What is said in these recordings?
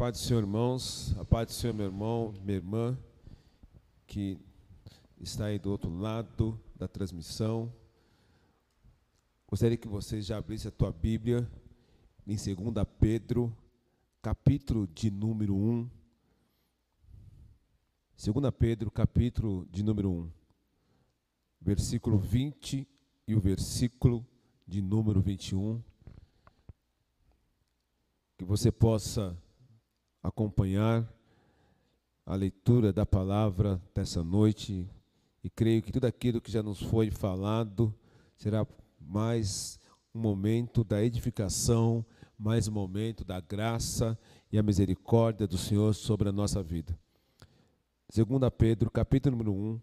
paz do Senhor, irmãos, a paz do Senhor, meu irmão, minha irmã, que está aí do outro lado da transmissão. Gostaria que você já abrisse a tua Bíblia em 2 Pedro, capítulo de número 1. 2 Pedro, capítulo de número 1, versículo 20 e o versículo de número 21. Que você possa acompanhar a leitura da palavra dessa noite e creio que tudo aquilo que já nos foi falado será mais um momento da edificação, mais um momento da graça e a misericórdia do Senhor sobre a nossa vida. 2 Pedro, capítulo número 1,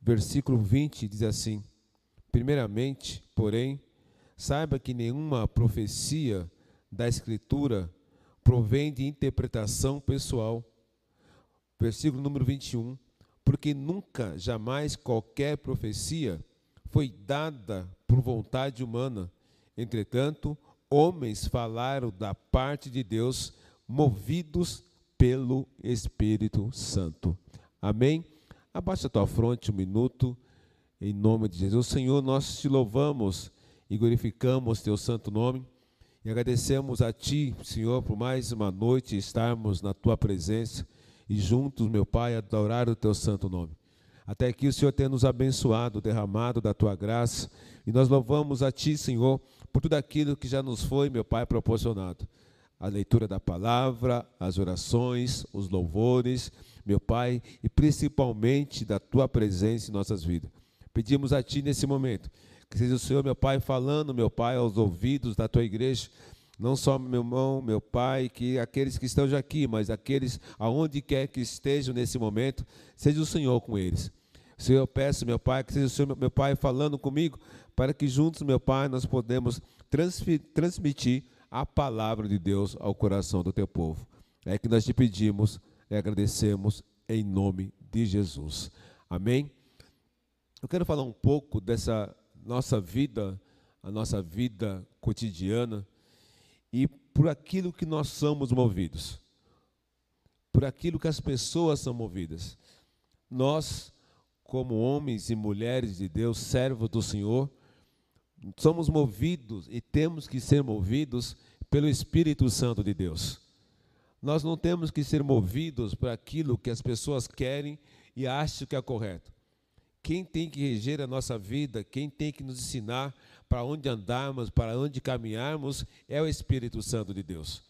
versículo 20, diz assim: Primeiramente, porém, saiba que nenhuma profecia da Escritura provém de interpretação pessoal. Versículo número 21. Porque nunca, jamais qualquer profecia foi dada por vontade humana. Entretanto, homens falaram da parte de Deus, movidos pelo Espírito Santo. Amém? Abaixa a tua fronte um minuto, em nome de Jesus. Senhor, nós te louvamos e glorificamos teu santo nome. E agradecemos a Ti, Senhor, por mais uma noite estarmos na Tua presença e juntos, meu Pai, adorar o Teu santo nome. Até aqui o Senhor tem nos abençoado, derramado da Tua graça, e nós louvamos a Ti, Senhor, por tudo aquilo que já nos foi, meu Pai, proporcionado. A leitura da palavra, as orações, os louvores, meu Pai, e principalmente da Tua presença em nossas vidas. Pedimos a Ti nesse momento que seja o Senhor, meu Pai, falando, meu Pai, aos ouvidos da tua igreja. Não só meu irmão, meu pai, que aqueles que estão já aqui, mas aqueles aonde quer que estejam nesse momento, seja o Senhor com eles. Senhor, eu peço, meu Pai, que seja o Senhor, meu Pai, falando comigo, para que juntos, meu Pai, nós podemos transmitir a palavra de Deus ao coração do teu povo. É que nós te pedimos e agradecemos em nome de Jesus. Amém? Eu quero falar um pouco dessa nossa vida, a nossa vida cotidiana e por aquilo que nós somos movidos, por aquilo que as pessoas são movidas. Nós, como homens e mulheres de Deus, servos do Senhor, somos movidos e temos que ser movidos pelo Espírito Santo de Deus. Nós não temos que ser movidos por aquilo que as pessoas querem e acham que é correto. Quem tem que reger a nossa vida, quem tem que nos ensinar para onde andarmos, para onde caminharmos, é o Espírito Santo de Deus.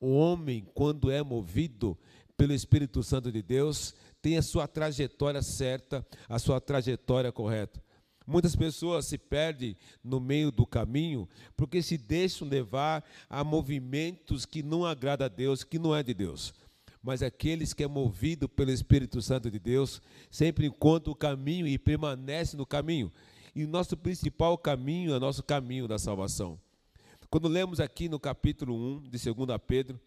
O homem, quando é movido pelo Espírito Santo de Deus, tem a sua trajetória certa, a sua trajetória correta. Muitas pessoas se perdem no meio do caminho porque se deixam levar a movimentos que não agradam a Deus, que não é de Deus mas aqueles que é movido pelo Espírito Santo de Deus sempre encontram o caminho e permanece no caminho. E o nosso principal caminho é o nosso caminho da salvação. Quando lemos aqui no capítulo 1 de 2 Pedro,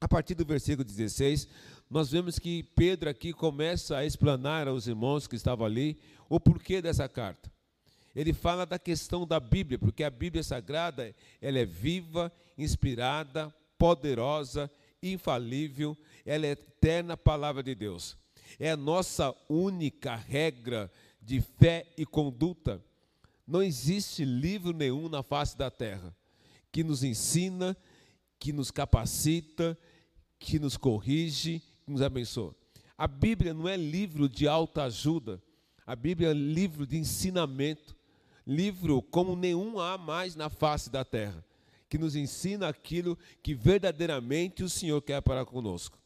a partir do versículo 16, nós vemos que Pedro aqui começa a explanar aos irmãos que estavam ali o porquê dessa carta. Ele fala da questão da Bíblia, porque a Bíblia Sagrada, ela é viva, inspirada, poderosa infalível, ela é a eterna palavra de Deus. É a nossa única regra de fé e conduta. Não existe livro nenhum na face da terra que nos ensina, que nos capacita, que nos corrige, que nos abençoa. A Bíblia não é livro de alta ajuda, a Bíblia é livro de ensinamento, livro como nenhum há mais na face da terra que nos ensina aquilo que verdadeiramente o Senhor quer para conosco.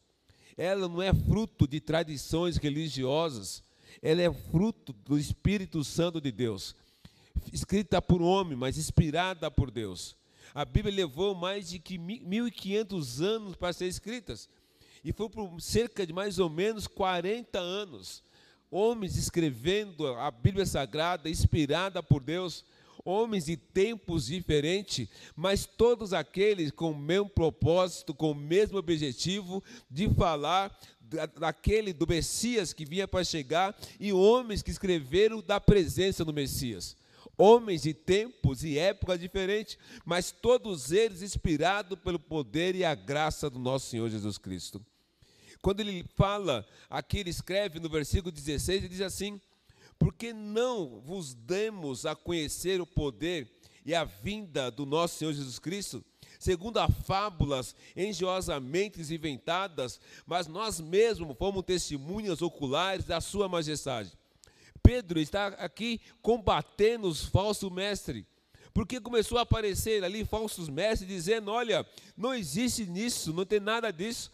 Ela não é fruto de tradições religiosas, ela é fruto do Espírito Santo de Deus, escrita por homem, mas inspirada por Deus. A Bíblia levou mais de 1.500 anos para ser escrita, e foi por cerca de mais ou menos 40 anos. Homens escrevendo a Bíblia Sagrada, inspirada por Deus, homens de tempos diferentes, mas todos aqueles com o mesmo propósito, com o mesmo objetivo de falar daquele do Messias que vinha para chegar e homens que escreveram da presença do Messias. homens de tempos e épocas diferentes, mas todos eles inspirados pelo poder e a graça do nosso Senhor Jesus Cristo. Quando ele fala, aqui ele escreve no versículo 16, ele diz assim: Porque não vos demos a conhecer o poder e a vinda do nosso Senhor Jesus Cristo, segundo a fábulas engenhosamente inventadas, mas nós mesmos fomos testemunhas oculares da Sua Majestade. Pedro está aqui combatendo os falsos mestres, porque começou a aparecer ali falsos mestres dizendo: olha, não existe nisso, não tem nada disso.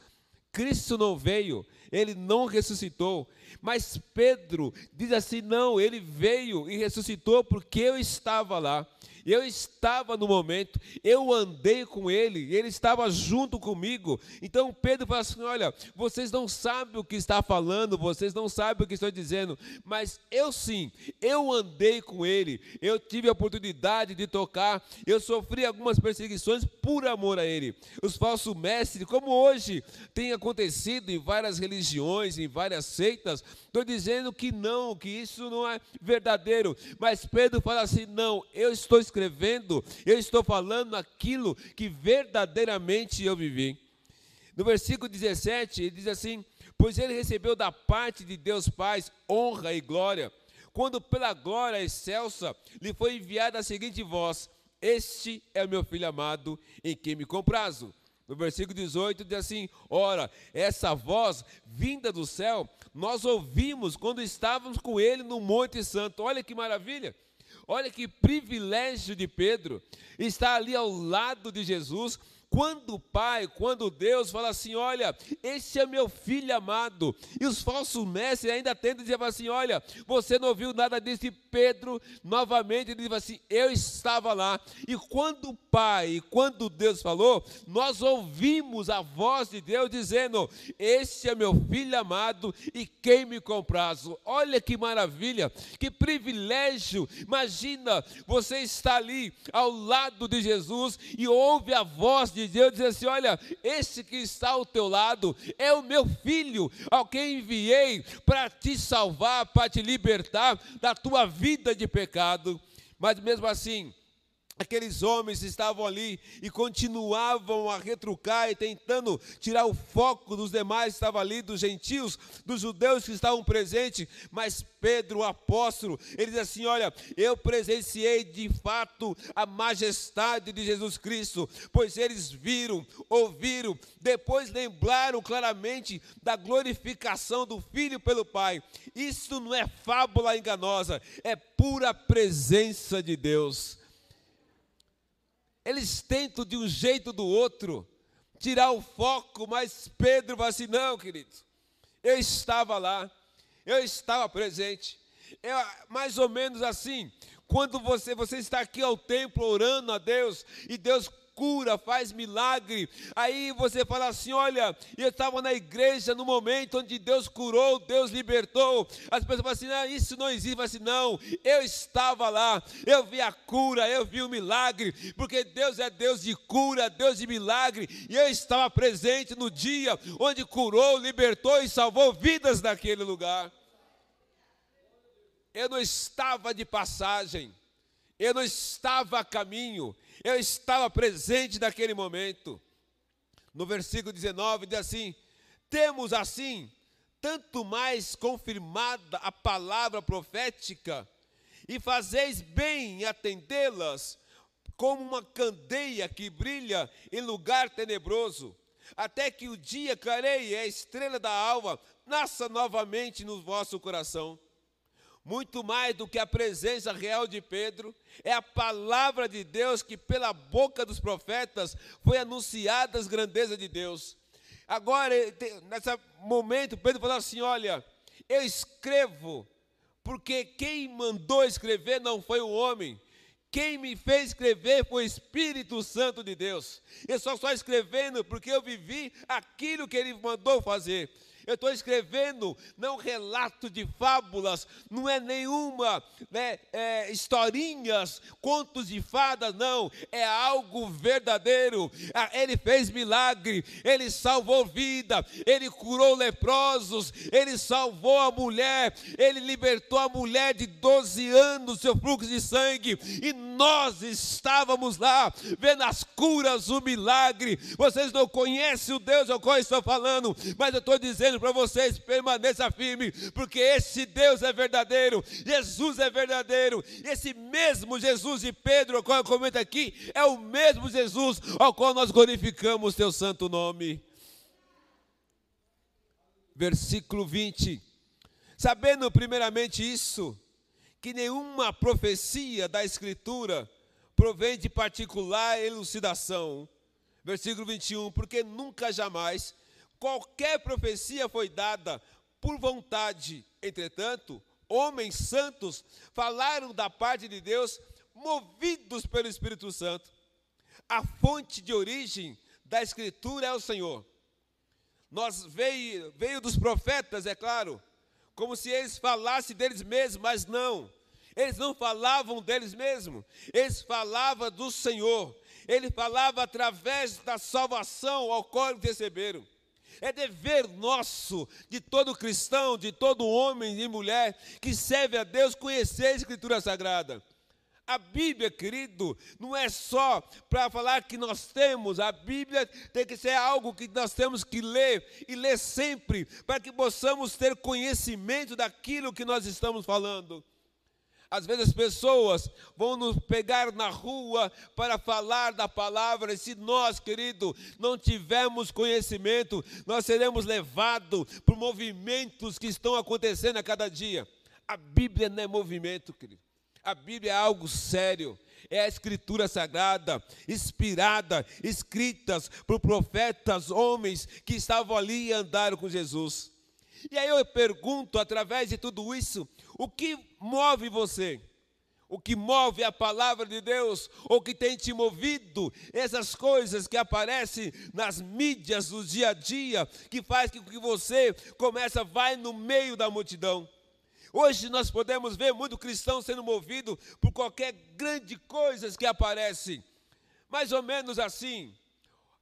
Cristo não veio, ele não ressuscitou. Mas Pedro diz assim: não, ele veio e ressuscitou porque eu estava lá. Eu estava no momento, eu andei com ele, ele estava junto comigo. Então Pedro fala assim: Olha, vocês não sabem o que está falando, vocês não sabem o que estou dizendo, mas eu sim, eu andei com ele, eu tive a oportunidade de tocar, eu sofri algumas perseguições por amor a ele. Os falsos mestres, como hoje tem acontecido em várias religiões, em várias seitas, estou dizendo que não, que isso não é verdadeiro, mas Pedro fala assim: Não, eu estou escrevendo, eu estou falando aquilo que verdadeiramente eu vivi. No versículo 17, ele diz assim: Pois ele recebeu da parte de Deus Pai honra e glória, quando pela glória excelsa lhe foi enviada a seguinte voz: Este é o meu filho amado, em quem me comprazo. No versículo 18 diz assim: Ora, essa voz vinda do céu, nós ouvimos quando estávamos com ele no Monte Santo. Olha que maravilha! Olha que privilégio de Pedro estar ali ao lado de Jesus, quando o Pai, quando Deus fala assim: Olha, esse é meu filho amado, e os falsos mestres ainda tentam dizer assim: Olha, você não ouviu nada disso, e Pedro novamente diz assim: Eu estava lá, e quando o Pai, quando Deus falou, nós ouvimos a voz de Deus dizendo: Esse é meu filho amado, e quem me comprazo. Olha que maravilha, que privilégio. Imagina você está ali ao lado de Jesus e ouve a voz de de Deus, diz assim: Olha, esse que está ao teu lado é o meu filho, ao quem enviei para te salvar, para te libertar da tua vida de pecado. Mas mesmo assim, Aqueles homens estavam ali e continuavam a retrucar e tentando tirar o foco dos demais, estavam ali, dos gentios, dos judeus que estavam presentes. Mas Pedro, o apóstolo, ele diz assim: Olha, eu presenciei de fato a majestade de Jesus Cristo, pois eles viram, ouviram, depois lembraram claramente da glorificação do Filho pelo Pai. Isso não é fábula enganosa, é pura presença de Deus. Eles tentam de um jeito do outro tirar o foco, mas Pedro vai assim: não, querido, eu estava lá, eu estava presente. É mais ou menos assim, quando você, você está aqui ao templo orando a Deus e Deus cura, faz milagre. Aí você fala assim: olha, eu estava na igreja no momento onde Deus curou, Deus libertou. As pessoas falam assim: ah, isso não existe. Fala assim: não, eu estava lá, eu vi a cura, eu vi o milagre, porque Deus é Deus de cura, Deus de milagre, e eu estava presente no dia onde curou, libertou e salvou vidas naquele lugar. Eu não estava de passagem, eu não estava a caminho, eu estava presente naquele momento. No versículo 19 diz assim: Temos assim, tanto mais confirmada a palavra profética, e fazeis bem em atendê-las, como uma candeia que brilha em lugar tenebroso, até que o dia clareie e a estrela da alva nasça novamente no vosso coração muito mais do que a presença real de Pedro, é a palavra de Deus que, pela boca dos profetas, foi anunciada as grandezas de Deus. Agora, nesse momento, Pedro falou assim: Olha, eu escrevo, porque quem mandou escrever não foi o homem, quem me fez escrever foi o Espírito Santo de Deus. Eu só estou escrevendo porque eu vivi aquilo que ele mandou fazer. Eu estou escrevendo não relato de fábulas, não é nenhuma né, é, historinhas, contos de fadas, não. É algo verdadeiro. Ah, ele fez milagre, ele salvou vida, ele curou leprosos, ele salvou a mulher, ele libertou a mulher de 12 anos, seu fluxo de sangue, e nós estávamos lá, vendo as curas, o milagre. Vocês não conhecem o Deus ao qual eu estou falando, mas eu estou dizendo para vocês: permaneça firme, porque esse Deus é verdadeiro, Jesus é verdadeiro, esse mesmo Jesus de Pedro, ao qual eu comento aqui, é o mesmo Jesus ao qual nós glorificamos teu santo nome. Versículo 20. Sabendo primeiramente isso, que nenhuma profecia da Escritura provém de particular elucidação. Versículo 21, porque nunca jamais qualquer profecia foi dada por vontade. Entretanto, homens santos falaram da parte de Deus, movidos pelo Espírito Santo. A fonte de origem da Escritura é o Senhor. Nós veio, veio dos profetas, é claro, como se eles falassem deles mesmos, mas não. Eles não falavam deles mesmos, eles falavam do Senhor. Ele falava através da salvação ao qual eles receberam. É dever nosso, de todo cristão, de todo homem e mulher que serve a Deus, conhecer a Escritura Sagrada. A Bíblia, querido, não é só para falar que nós temos, a Bíblia tem que ser algo que nós temos que ler e ler sempre, para que possamos ter conhecimento daquilo que nós estamos falando. Às vezes as pessoas vão nos pegar na rua para falar da palavra, e se nós, querido, não tivermos conhecimento, nós seremos levados por movimentos que estão acontecendo a cada dia. A Bíblia não é movimento, querido. A Bíblia é algo sério. É a escritura sagrada, inspirada, escritas por profetas, homens que estavam ali e andaram com Jesus. E aí eu pergunto, através de tudo isso, o que move você? O que move a palavra de Deus, ou que tem te movido, essas coisas que aparecem nas mídias do dia a dia, que faz com que você começa, vai no meio da multidão. Hoje nós podemos ver muito cristão sendo movido por qualquer grande coisa que aparece. Mais ou menos assim.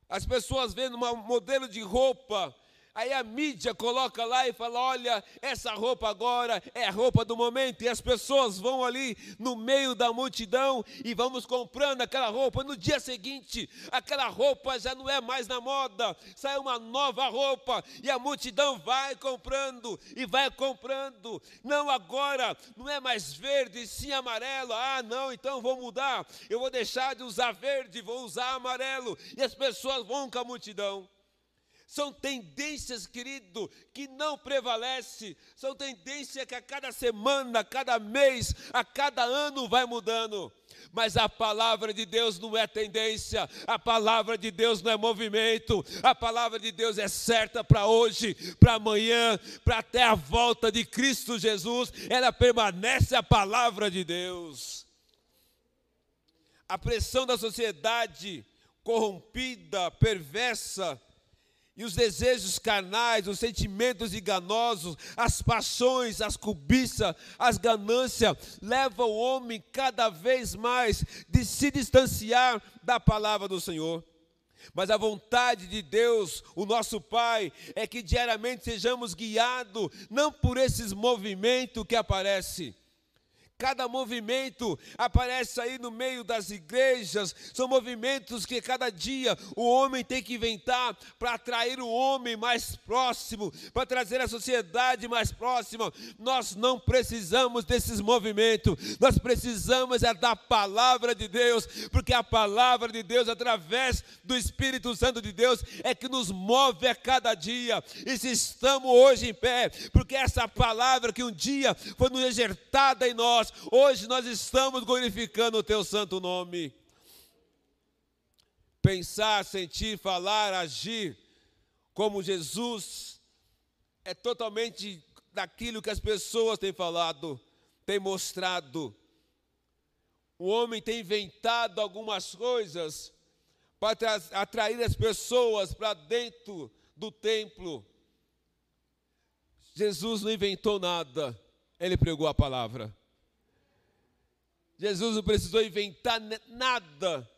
As pessoas vendo um modelo de roupa Aí a mídia coloca lá e fala: olha, essa roupa agora é a roupa do momento, e as pessoas vão ali no meio da multidão e vamos comprando aquela roupa. No dia seguinte, aquela roupa já não é mais na moda, sai uma nova roupa e a multidão vai comprando e vai comprando. Não agora, não é mais verde, sim amarelo. Ah, não, então vou mudar, eu vou deixar de usar verde, vou usar amarelo, e as pessoas vão com a multidão. São tendências, querido, que não prevalece. São tendências que a cada semana, a cada mês, a cada ano vai mudando. Mas a palavra de Deus não é tendência, a palavra de Deus não é movimento, a palavra de Deus é certa para hoje, para amanhã, para até a volta de Cristo Jesus, ela permanece a palavra de Deus. A pressão da sociedade corrompida, perversa, e os desejos carnais, os sentimentos enganosos, as paixões, as cobiças, as ganâncias, levam o homem cada vez mais de se distanciar da palavra do Senhor. Mas a vontade de Deus, o nosso Pai, é que diariamente sejamos guiados, não por esses movimentos que aparecem, Cada movimento aparece aí no meio das igrejas, são movimentos que cada dia o homem tem que inventar para atrair o homem mais próximo, para trazer a sociedade mais próxima. Nós não precisamos desses movimentos, nós precisamos é da palavra de Deus, porque a palavra de Deus, através do Espírito Santo de Deus, é que nos move a cada dia. E se estamos hoje em pé, porque essa palavra que um dia foi nos ejertada em nós, nós. Hoje nós estamos glorificando o teu santo nome. Pensar, sentir, falar, agir como Jesus é totalmente daquilo que as pessoas têm falado, têm mostrado. O homem tem inventado algumas coisas para atrair as pessoas para dentro do templo. Jesus não inventou nada, ele pregou a palavra. Jesus não precisou inventar nada,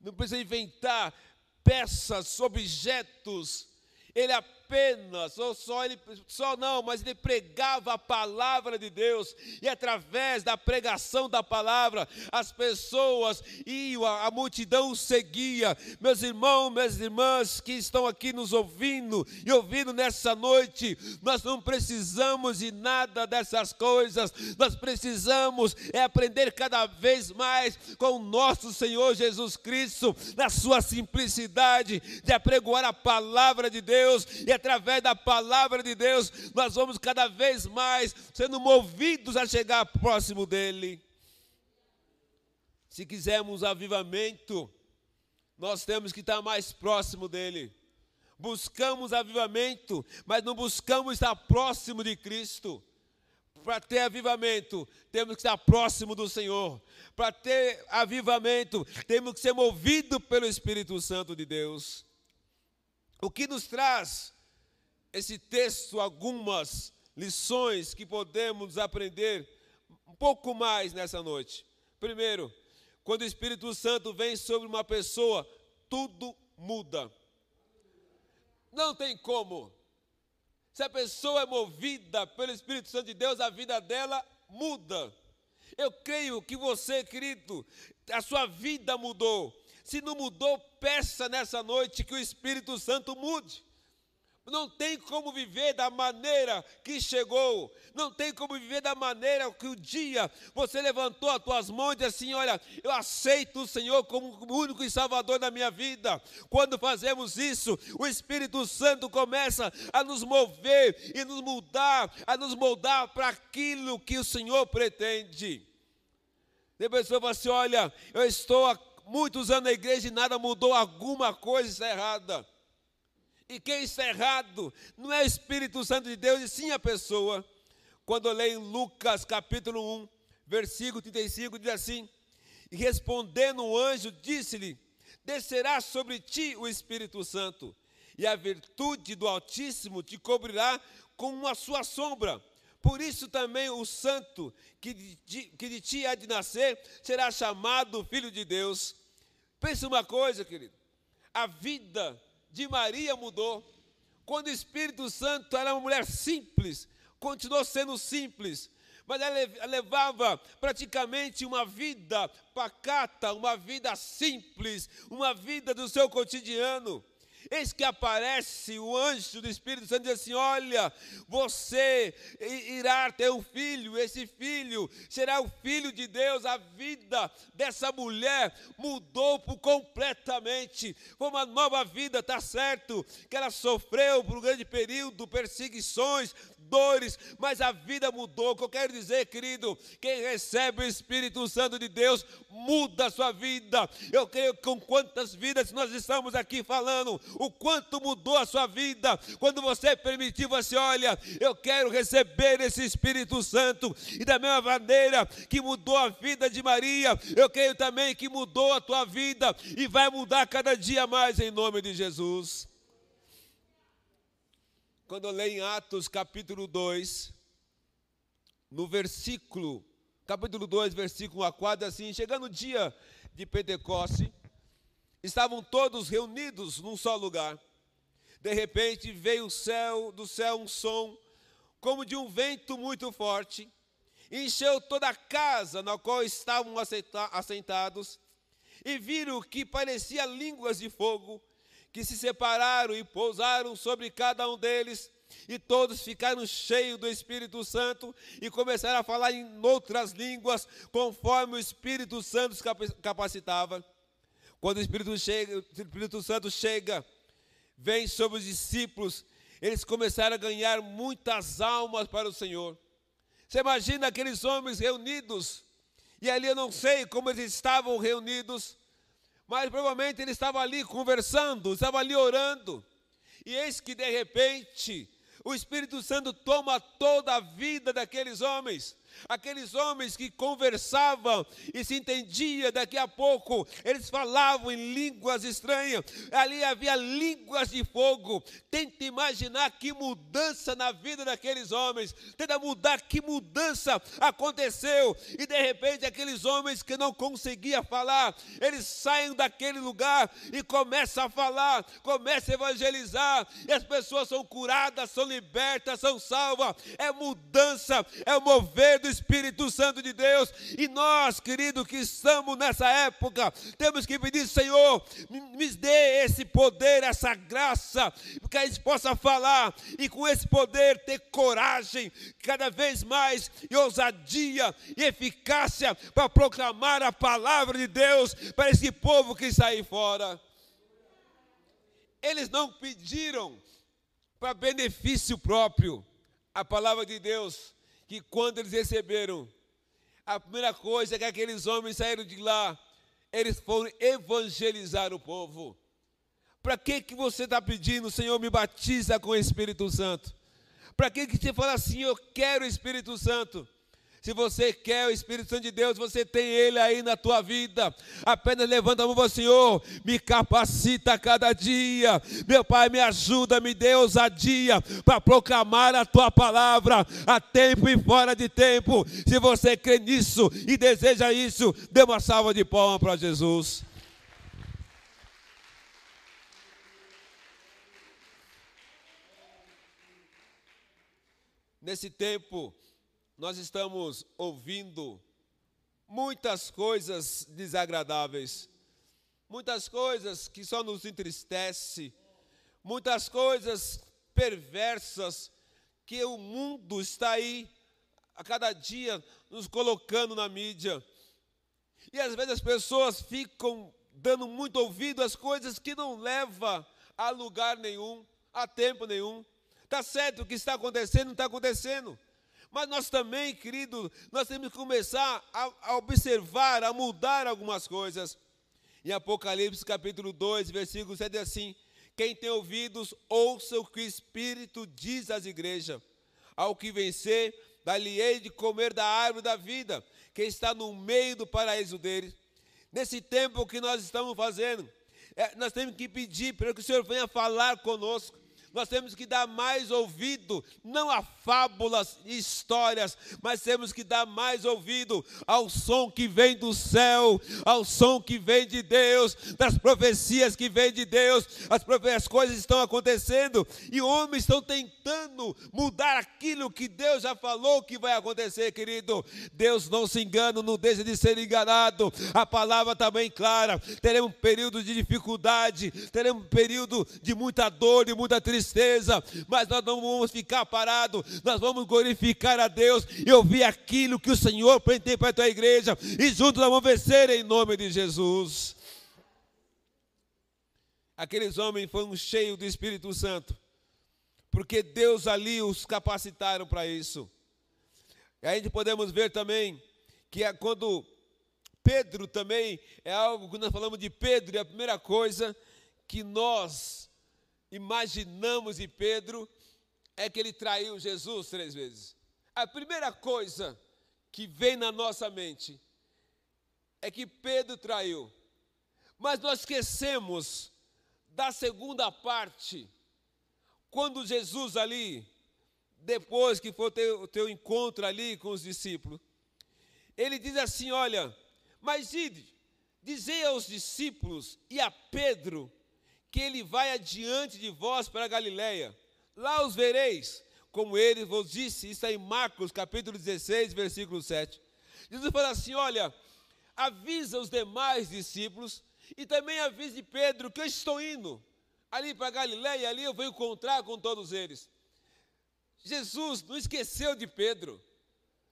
não precisou inventar peças, objetos. Ele apenas, ou só ele, só não, mas ele pregava a palavra de Deus, e através da pregação da palavra, as pessoas iam, a, a multidão seguia. Meus irmãos, minhas irmãs que estão aqui nos ouvindo e ouvindo nessa noite, nós não precisamos de nada dessas coisas, nós precisamos é aprender cada vez mais com o nosso Senhor Jesus Cristo, na sua simplicidade de apregoar a palavra de Deus e através da palavra de Deus, nós vamos cada vez mais sendo movidos a chegar próximo dEle. Se quisermos avivamento, nós temos que estar mais próximo dEle. Buscamos avivamento, mas não buscamos estar próximo de Cristo. Para ter avivamento, temos que estar próximo do Senhor. Para ter avivamento, temos que ser movidos pelo Espírito Santo de Deus. O que nos traz esse texto algumas lições que podemos aprender um pouco mais nessa noite. Primeiro, quando o Espírito Santo vem sobre uma pessoa, tudo muda. Não tem como. Se a pessoa é movida pelo Espírito Santo de Deus, a vida dela muda. Eu creio que você, querido, a sua vida mudou. Se não mudou, peça nessa noite que o Espírito Santo mude não tem como viver da maneira que chegou, não tem como viver da maneira que o dia você levantou as tuas mãos e disse assim: Olha, eu aceito o Senhor como o único e salvador da minha vida. Quando fazemos isso, o Espírito Santo começa a nos mover e nos mudar, a nos moldar para aquilo que o Senhor pretende. Tem pessoa fala assim: Olha, eu estou há muitos anos na igreja e nada mudou, alguma coisa está errada. E quem está errado não é o Espírito Santo de Deus, e sim a pessoa. Quando eu leio Lucas capítulo 1, versículo 35, diz assim: E respondendo o anjo, disse-lhe: Descerá sobre ti o Espírito Santo, e a virtude do Altíssimo te cobrirá com a sua sombra. Por isso também o santo que de, que de ti há de nascer será chamado Filho de Deus. Pense uma coisa, querido. A vida de Maria mudou. Quando o Espírito Santo era uma mulher simples, continuou sendo simples, mas ela levava praticamente uma vida pacata, uma vida simples, uma vida do seu cotidiano. Eis que aparece o anjo do Espírito Santo e diz assim: Olha, você irá ter um filho, esse filho será o filho de Deus. A vida dessa mulher mudou completamente. Foi uma nova vida, tá certo? Que ela sofreu por um grande período, perseguições, dores, mas a vida mudou. O que eu quero dizer, querido, quem recebe o Espírito Santo de Deus muda a sua vida. Eu creio que com quantas vidas nós estamos aqui falando, o quanto mudou a sua vida quando você permitiu você, olha, eu quero receber esse Espírito Santo. E da mesma maneira que mudou a vida de Maria, eu creio também que mudou a tua vida e vai mudar cada dia mais em nome de Jesus. Quando eu leio em Atos capítulo 2, no versículo, capítulo 2, versículo 1 a 4, assim, chegando o dia de Pentecoste, estavam todos reunidos num só lugar. De repente veio céu, do céu um som, como de um vento muito forte, encheu toda a casa na qual estavam assentados, e viram que parecia línguas de fogo, que se separaram e pousaram sobre cada um deles, e todos ficaram cheios do Espírito Santo e começaram a falar em outras línguas, conforme o Espírito Santo os capacitava. Quando o Espírito, chega, o Espírito Santo chega, vem sobre os discípulos, eles começaram a ganhar muitas almas para o Senhor. Você imagina aqueles homens reunidos, e ali eu não sei como eles estavam reunidos, mas provavelmente ele estava ali conversando, estava ali orando. E eis que de repente o Espírito Santo toma toda a vida daqueles homens. Aqueles homens que conversavam e se entendia, daqui a pouco eles falavam em línguas estranhas, ali havia línguas de fogo. Tenta imaginar que mudança na vida daqueles homens, tenta mudar que mudança aconteceu, e de repente aqueles homens que não conseguiam falar, eles saem daquele lugar e começam a falar, começam a evangelizar, e as pessoas são curadas, são libertas, são salvas. É mudança, é o mover do Espírito Santo de Deus. E nós, querido, que estamos nessa época, temos que pedir, Senhor, me dê esse poder, essa graça, que a gente possa falar e com esse poder ter coragem cada vez mais e ousadia e eficácia para proclamar a palavra de Deus para esse povo que está aí fora. Eles não pediram para benefício próprio a palavra de Deus, que quando eles receberam, a primeira coisa é que aqueles homens saíram de lá, eles foram evangelizar o povo. Para que, que você está pedindo, Senhor, me batiza com o Espírito Santo? Para que, que você fala assim, eu quero o Espírito Santo? Se você quer o Espírito Santo de Deus, você tem ele aí na tua vida. Apenas levanta a mão para Senhor, me capacita a cada dia. Meu Pai, me ajuda, me dê ousadia para proclamar a tua palavra a tempo e fora de tempo. Se você crê nisso e deseja isso, dê uma salva de palmas para Jesus. Nesse tempo, nós estamos ouvindo muitas coisas desagradáveis, muitas coisas que só nos entristece, muitas coisas perversas que o mundo está aí a cada dia nos colocando na mídia. E às vezes as pessoas ficam dando muito ouvido às coisas que não levam a lugar nenhum, a tempo nenhum. Está certo o que está acontecendo, não está acontecendo. Mas nós também, querido, nós temos que começar a, a observar, a mudar algumas coisas. Em Apocalipse capítulo 2, versículo 7 é assim: Quem tem ouvidos, ouça o que o Espírito diz às igrejas. Ao que vencer, dali-ei de comer da árvore da vida, que está no meio do paraíso deles. Nesse tempo que nós estamos fazendo, é, nós temos que pedir para que o Senhor venha falar conosco nós temos que dar mais ouvido, não a fábulas e histórias, mas temos que dar mais ouvido ao som que vem do céu, ao som que vem de Deus, das profecias que vem de Deus. As, as coisas estão acontecendo e homens estão tentando mudar aquilo que Deus já falou que vai acontecer, querido. Deus não se engana, não deixa de ser enganado. A palavra está bem clara. Teremos um período de dificuldade, teremos um período de muita dor, e muita tristeza tristeza, mas nós não vamos ficar parados, nós vamos glorificar a Deus e ouvir aquilo que o Senhor tem para a tua igreja, e juntos nós vamos vencer em nome de Jesus. Aqueles homens foram cheios do Espírito Santo, porque Deus ali os capacitaram para isso. E a gente podemos ver também que é quando Pedro também é algo que nós falamos de Pedro, e a primeira coisa que nós imaginamos de Pedro é que ele traiu Jesus três vezes. A primeira coisa que vem na nossa mente é que Pedro traiu. Mas nós esquecemos da segunda parte, quando Jesus ali, depois que foi o teu, encontro ali com os discípulos, ele diz assim: Olha, mas ide, dizei aos discípulos e a Pedro que ele vai adiante de vós para a Galiléia. Lá os vereis, como ele vos disse. Isso é em Marcos, capítulo 16, versículo 7. Jesus fala assim: olha, avisa os demais discípulos e também avise Pedro que eu estou indo ali para Galiléia, ali eu vou encontrar com todos eles. Jesus não esqueceu de Pedro.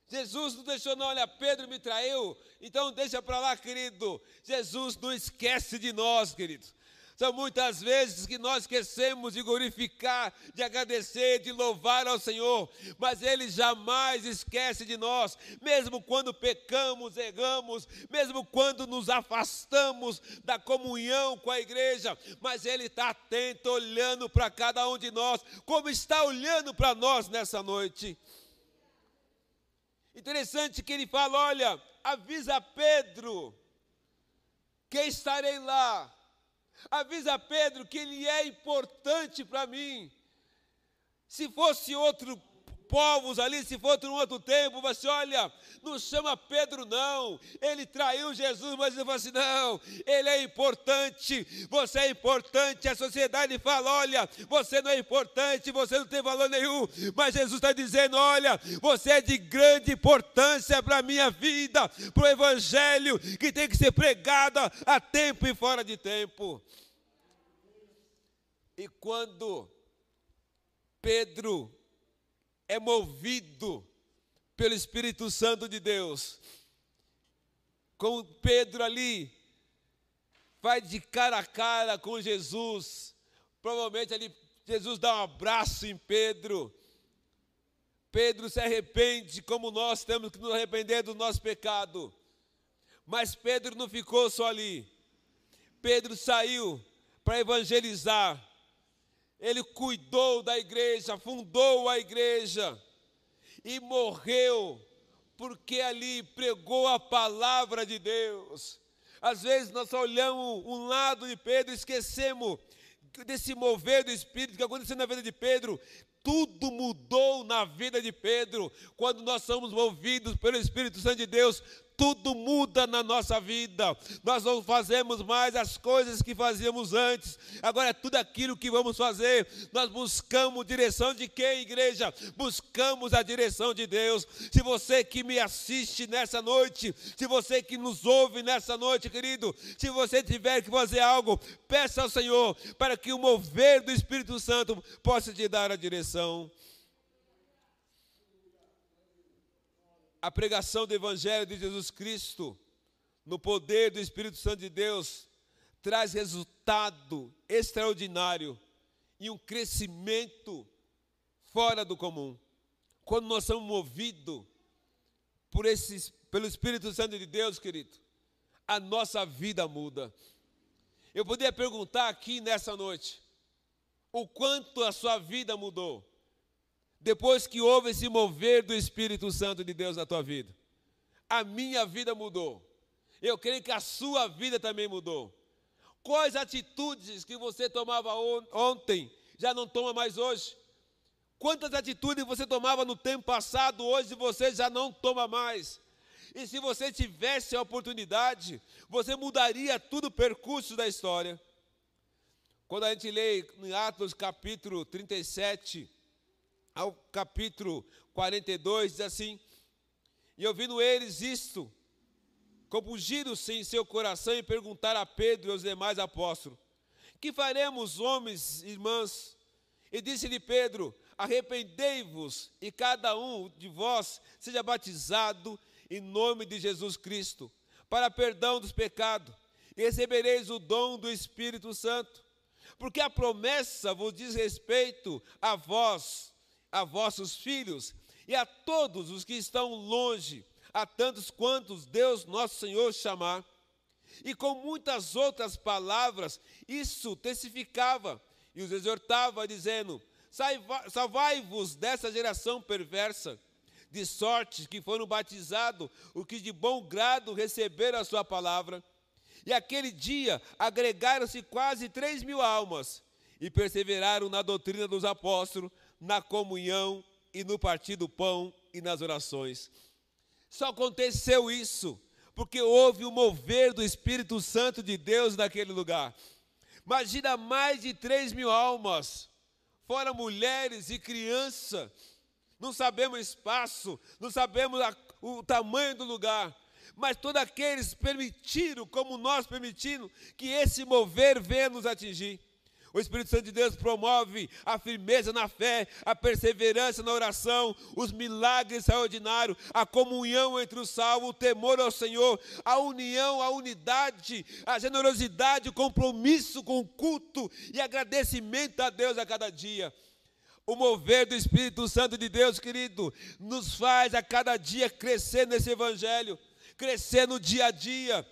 Jesus não deixou, não, olha, Pedro me traiu, então deixa para lá, querido. Jesus não esquece de nós, queridos. São muitas vezes que nós esquecemos de glorificar, de agradecer, de louvar ao Senhor, mas Ele jamais esquece de nós, mesmo quando pecamos, erramos, mesmo quando nos afastamos da comunhão com a igreja, mas Ele está atento, olhando para cada um de nós, como está olhando para nós nessa noite. Interessante que ele fala: olha, avisa Pedro que estarei lá. Avisa Pedro que ele é importante para mim. Se fosse outro povos ali, se for um outro tempo, você olha, não chama Pedro não, ele traiu Jesus, mas ele fala assim, não, ele é importante, você é importante, a sociedade fala, olha, você não é importante, você não tem valor nenhum, mas Jesus está dizendo, olha, você é de grande importância para a minha vida, para o evangelho, que tem que ser pregado a tempo e fora de tempo. E quando Pedro é movido pelo Espírito Santo de Deus. Com Pedro ali, vai de cara a cara com Jesus. Provavelmente ali Jesus dá um abraço em Pedro. Pedro se arrepende, como nós temos que nos arrepender do nosso pecado. Mas Pedro não ficou só ali. Pedro saiu para evangelizar ele cuidou da igreja, fundou a igreja e morreu porque ali pregou a palavra de Deus. Às vezes nós olhamos um lado de Pedro e esquecemos desse mover do Espírito que aconteceu na vida de Pedro. Tudo mudou na vida de Pedro quando nós somos movidos pelo Espírito Santo de Deus tudo muda na nossa vida. Nós não fazemos mais as coisas que fazíamos antes. Agora é tudo aquilo que vamos fazer. Nós buscamos direção de quem, igreja? Buscamos a direção de Deus. Se você que me assiste nessa noite, se você que nos ouve nessa noite, querido, se você tiver que fazer algo, peça ao Senhor para que o mover do Espírito Santo possa te dar a direção. A pregação do Evangelho de Jesus Cristo, no poder do Espírito Santo de Deus, traz resultado extraordinário e um crescimento fora do comum. Quando nós somos movidos por esses, pelo Espírito Santo de Deus, querido, a nossa vida muda. Eu poderia perguntar aqui nessa noite, o quanto a sua vida mudou depois que houve esse mover do Espírito Santo de Deus na tua vida. A minha vida mudou. Eu creio que a sua vida também mudou. Quais atitudes que você tomava ontem já não toma mais hoje? Quantas atitudes você tomava no tempo passado, hoje você já não toma mais? E se você tivesse a oportunidade, você mudaria todo o percurso da história. Quando a gente lê em Atos capítulo 37, ao capítulo 42, diz assim: E ouvindo eles isto, compungiram-se em seu coração e perguntaram a Pedro e aos demais apóstolos: Que faremos, homens e irmãs? E disse-lhe Pedro: Arrependei-vos e cada um de vós seja batizado em nome de Jesus Cristo, para perdão dos pecados, e recebereis o dom do Espírito Santo. Porque a promessa vos diz respeito a vós a vossos filhos e a todos os que estão longe, a tantos quantos Deus nosso Senhor chamar. E com muitas outras palavras, isso testificava e os exortava, dizendo: Salvai-vos dessa geração perversa, de sorte que foram batizados os que de bom grado receberam a sua palavra. E aquele dia agregaram-se quase três mil almas e perseveraram na doutrina dos apóstolos, na comunhão e no partir do pão e nas orações. Só aconteceu isso porque houve o mover do Espírito Santo de Deus naquele lugar. Imagina mais de 3 mil almas, fora mulheres e crianças. Não sabemos o espaço, não sabemos a, o tamanho do lugar, mas todos aqueles permitiram, como nós permitimos, que esse mover venha nos atingir. O Espírito Santo de Deus promove a firmeza na fé, a perseverança na oração, os milagres extraordinários, a comunhão entre os salvos, o temor ao Senhor, a união, a unidade, a generosidade, o compromisso com o culto e agradecimento a Deus a cada dia. O mover do Espírito Santo de Deus, querido, nos faz a cada dia crescer nesse Evangelho, crescer no dia a dia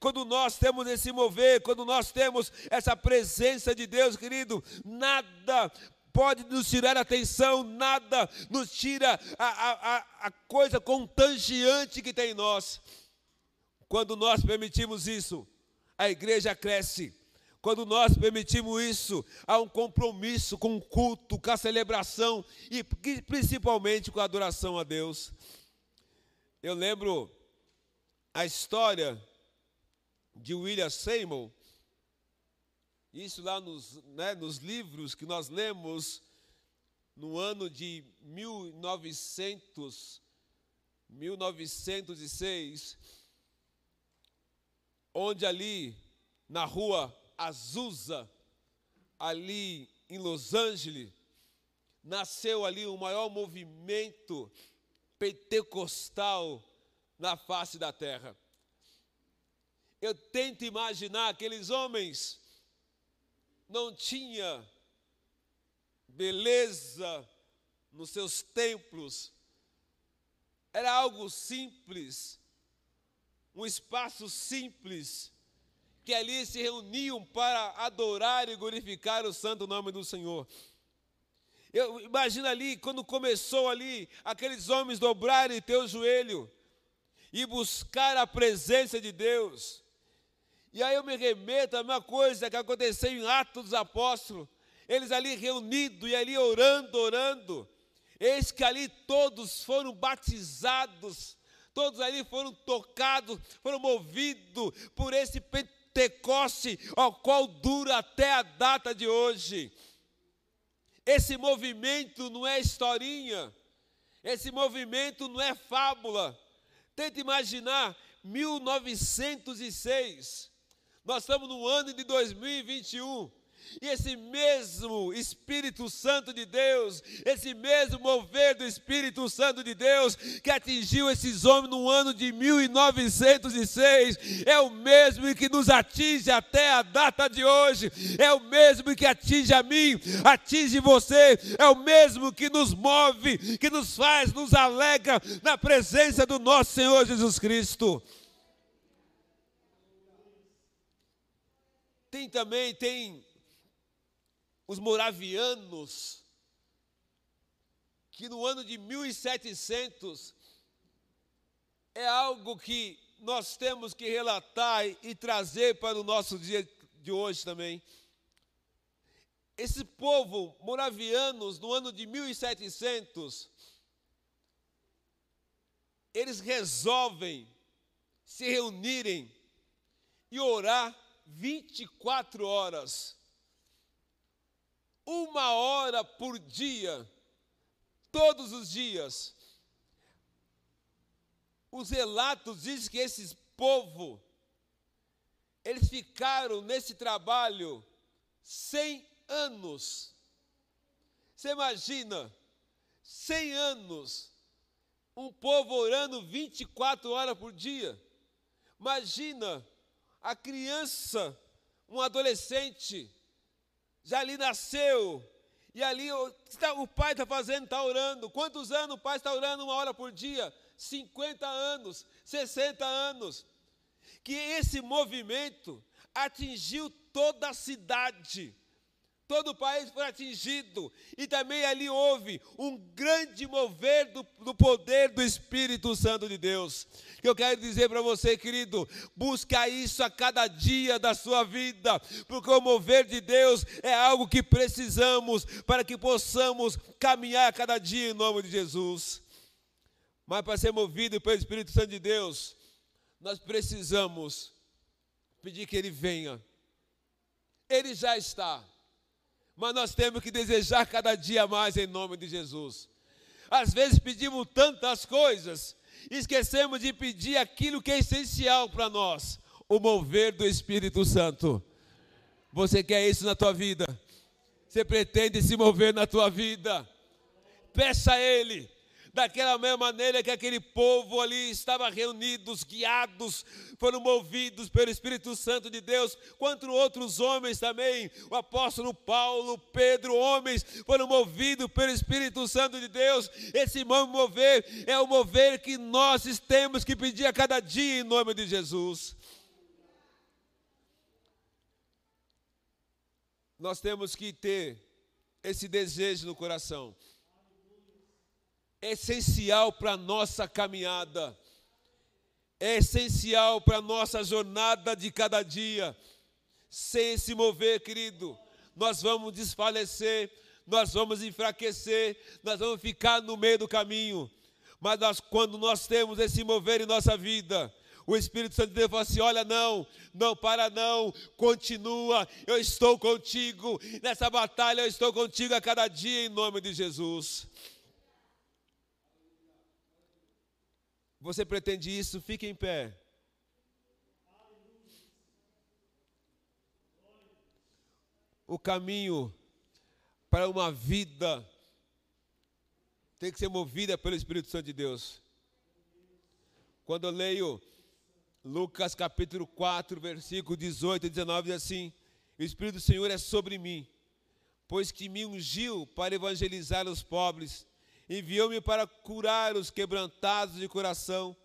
quando nós temos esse mover, quando nós temos essa presença de Deus, querido, nada pode nos tirar a atenção, nada nos tira a, a, a coisa contagiante que tem em nós. Quando nós permitimos isso, a igreja cresce. Quando nós permitimos isso, há um compromisso com o culto, com a celebração e principalmente com a adoração a Deus. Eu lembro a história de William Seymour, isso lá nos, né, nos livros que nós lemos no ano de 1900, 1906, onde ali na rua Azusa, ali em Los Angeles, nasceu ali o maior movimento pentecostal na face da terra. Eu tento imaginar aqueles homens não tinha beleza nos seus templos, era algo simples, um espaço simples, que ali se reuniam para adorar e glorificar o santo nome do Senhor. Eu imagino ali, quando começou ali, aqueles homens dobrarem teu joelho e buscar a presença de Deus. E aí eu me remeto à mesma coisa que aconteceu em Atos dos Apóstolos. Eles ali reunidos e ali orando, orando. Eis que ali todos foram batizados, todos ali foram tocados, foram movidos por esse Pentecoste, ao qual dura até a data de hoje. Esse movimento não é historinha, esse movimento não é fábula. Tenta imaginar 1906. Nós estamos no ano de 2021. E esse mesmo Espírito Santo de Deus, esse mesmo mover do Espírito Santo de Deus que atingiu esses homens no ano de 1906, é o mesmo que nos atinge até a data de hoje, é o mesmo que atinge a mim, atinge você, é o mesmo que nos move, que nos faz, nos alegra na presença do nosso Senhor Jesus Cristo. Tem também, tem os moravianos, que no ano de 1700 é algo que nós temos que relatar e trazer para o nosso dia de hoje também. Esse povo moravianos, no ano de 1700, eles resolvem se reunirem e orar 24 horas, uma hora por dia, todos os dias. Os relatos dizem que esses povo, eles ficaram nesse trabalho 100 anos. Você imagina, 100 anos, um povo orando 24 horas por dia. Imagina a criança, um adolescente, já ali nasceu, e ali o, o pai está fazendo, está orando. Quantos anos o pai está orando uma hora por dia? 50 anos, 60 anos. Que esse movimento atingiu toda a cidade todo o país foi atingido, e também ali houve um grande mover do, do poder do Espírito Santo de Deus. Que eu quero dizer para você, querido, busca isso a cada dia da sua vida, porque o mover de Deus é algo que precisamos para que possamos caminhar a cada dia em nome de Jesus. Mas para ser movido pelo Espírito Santo de Deus, nós precisamos pedir que Ele venha. Ele já está mas nós temos que desejar cada dia mais em nome de Jesus. Às vezes pedimos tantas coisas, esquecemos de pedir aquilo que é essencial para nós, o mover do Espírito Santo. Você quer isso na tua vida? Você pretende se mover na tua vida? Peça a Ele daquela mesma maneira que aquele povo ali estava reunidos, guiados, foram movidos pelo Espírito Santo de Deus, quanto outros homens também, o apóstolo Paulo, Pedro, homens foram movidos pelo Espírito Santo de Deus. Esse mover é o mover que nós temos que pedir a cada dia em nome de Jesus. Nós temos que ter esse desejo no coração. É essencial para a nossa caminhada, é essencial para a nossa jornada de cada dia. Sem se mover, querido, nós vamos desfalecer, nós vamos enfraquecer, nós vamos ficar no meio do caminho. Mas nós, quando nós temos esse mover em nossa vida, o Espírito Santo de Deus fala assim: olha, não, não para, não, continua, eu estou contigo, nessa batalha eu estou contigo a cada dia, em nome de Jesus. Você pretende isso? Fique em pé. O caminho para uma vida tem que ser movida pelo Espírito Santo de Deus. Quando eu leio Lucas capítulo 4, versículo 18 e 19, diz assim: O Espírito do Senhor é sobre mim, pois que me ungiu para evangelizar os pobres, enviou-me para curar os quebrantados de coração,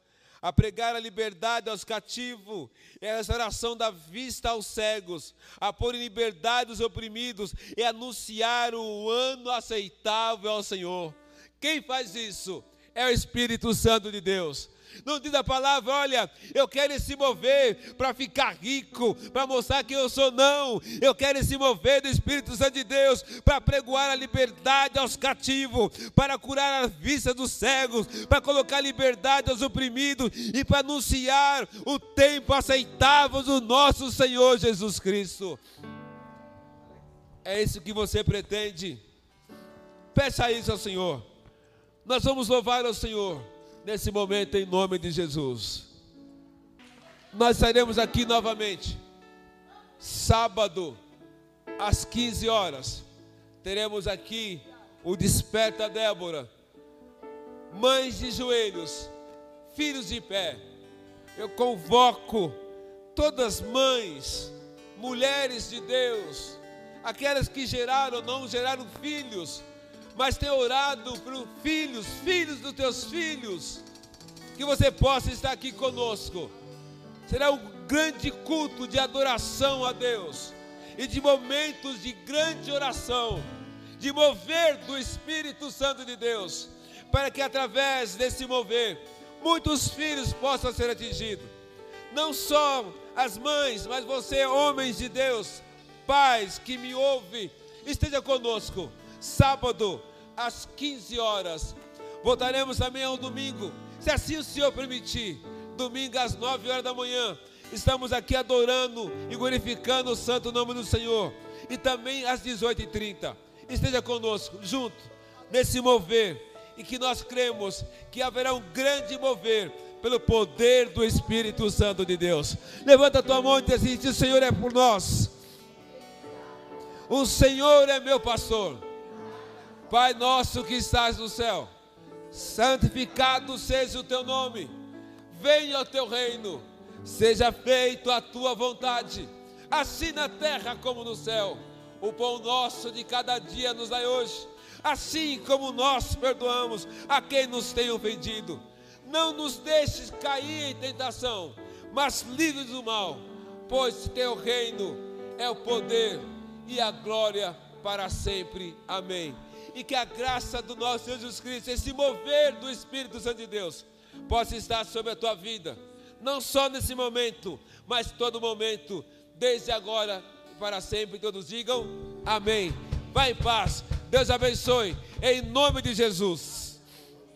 a pregar a liberdade aos cativos e a restauração da vista aos cegos, a pôr em liberdade os oprimidos e anunciar o ano aceitável ao Senhor. Quem faz isso? É o Espírito Santo de Deus. Não diz a palavra, olha, eu quero esse mover para ficar rico, para mostrar que eu sou, não. Eu quero esse mover do Espírito Santo de Deus para pregoar a liberdade aos cativos, para curar a vista dos cegos, para colocar liberdade aos oprimidos e para anunciar o tempo aceitável do nosso Senhor Jesus Cristo. É isso que você pretende. Peça isso ao Senhor. Nós vamos louvar ao Senhor nesse momento em nome de Jesus. Nós sairemos aqui novamente, sábado, às 15 horas. Teremos aqui o Desperta Débora, mães de joelhos, filhos de pé. Eu convoco todas as mães, mulheres de Deus, aquelas que geraram ou não geraram filhos mas tem orado por filhos, filhos dos teus filhos, que você possa estar aqui conosco. Será um grande culto de adoração a Deus e de momentos de grande oração, de mover do Espírito Santo de Deus, para que através desse mover muitos filhos possam ser atingidos. Não só as mães, mas você, homens de Deus, pais que me ouvem, esteja conosco sábado às 15 horas. Voltaremos também ao domingo, se assim o Senhor permitir. Domingo às 9 horas da manhã. Estamos aqui adorando e glorificando o santo nome do Senhor. E também às 18h30. Esteja conosco, junto, nesse mover. E que nós cremos que haverá um grande mover pelo poder do Espírito Santo de Deus. Levanta a tua mão e diz assim: O Senhor é por nós. O Senhor é meu pastor Pai nosso que estás no céu, santificado seja o teu nome, venha o teu reino, seja feito a tua vontade, assim na terra como no céu. O pão nosso de cada dia nos dai hoje, assim como nós perdoamos a quem nos tem ofendido. Não nos deixes cair em tentação, mas livre do mal, pois teu reino é o poder e a glória para sempre. Amém e que a graça do nosso Jesus Cristo, esse mover do Espírito Santo de Deus, possa estar sobre a tua vida, não só nesse momento, mas todo momento, desde agora para sempre. Todos digam amém. Vai em paz, Deus abençoe, em nome de Jesus.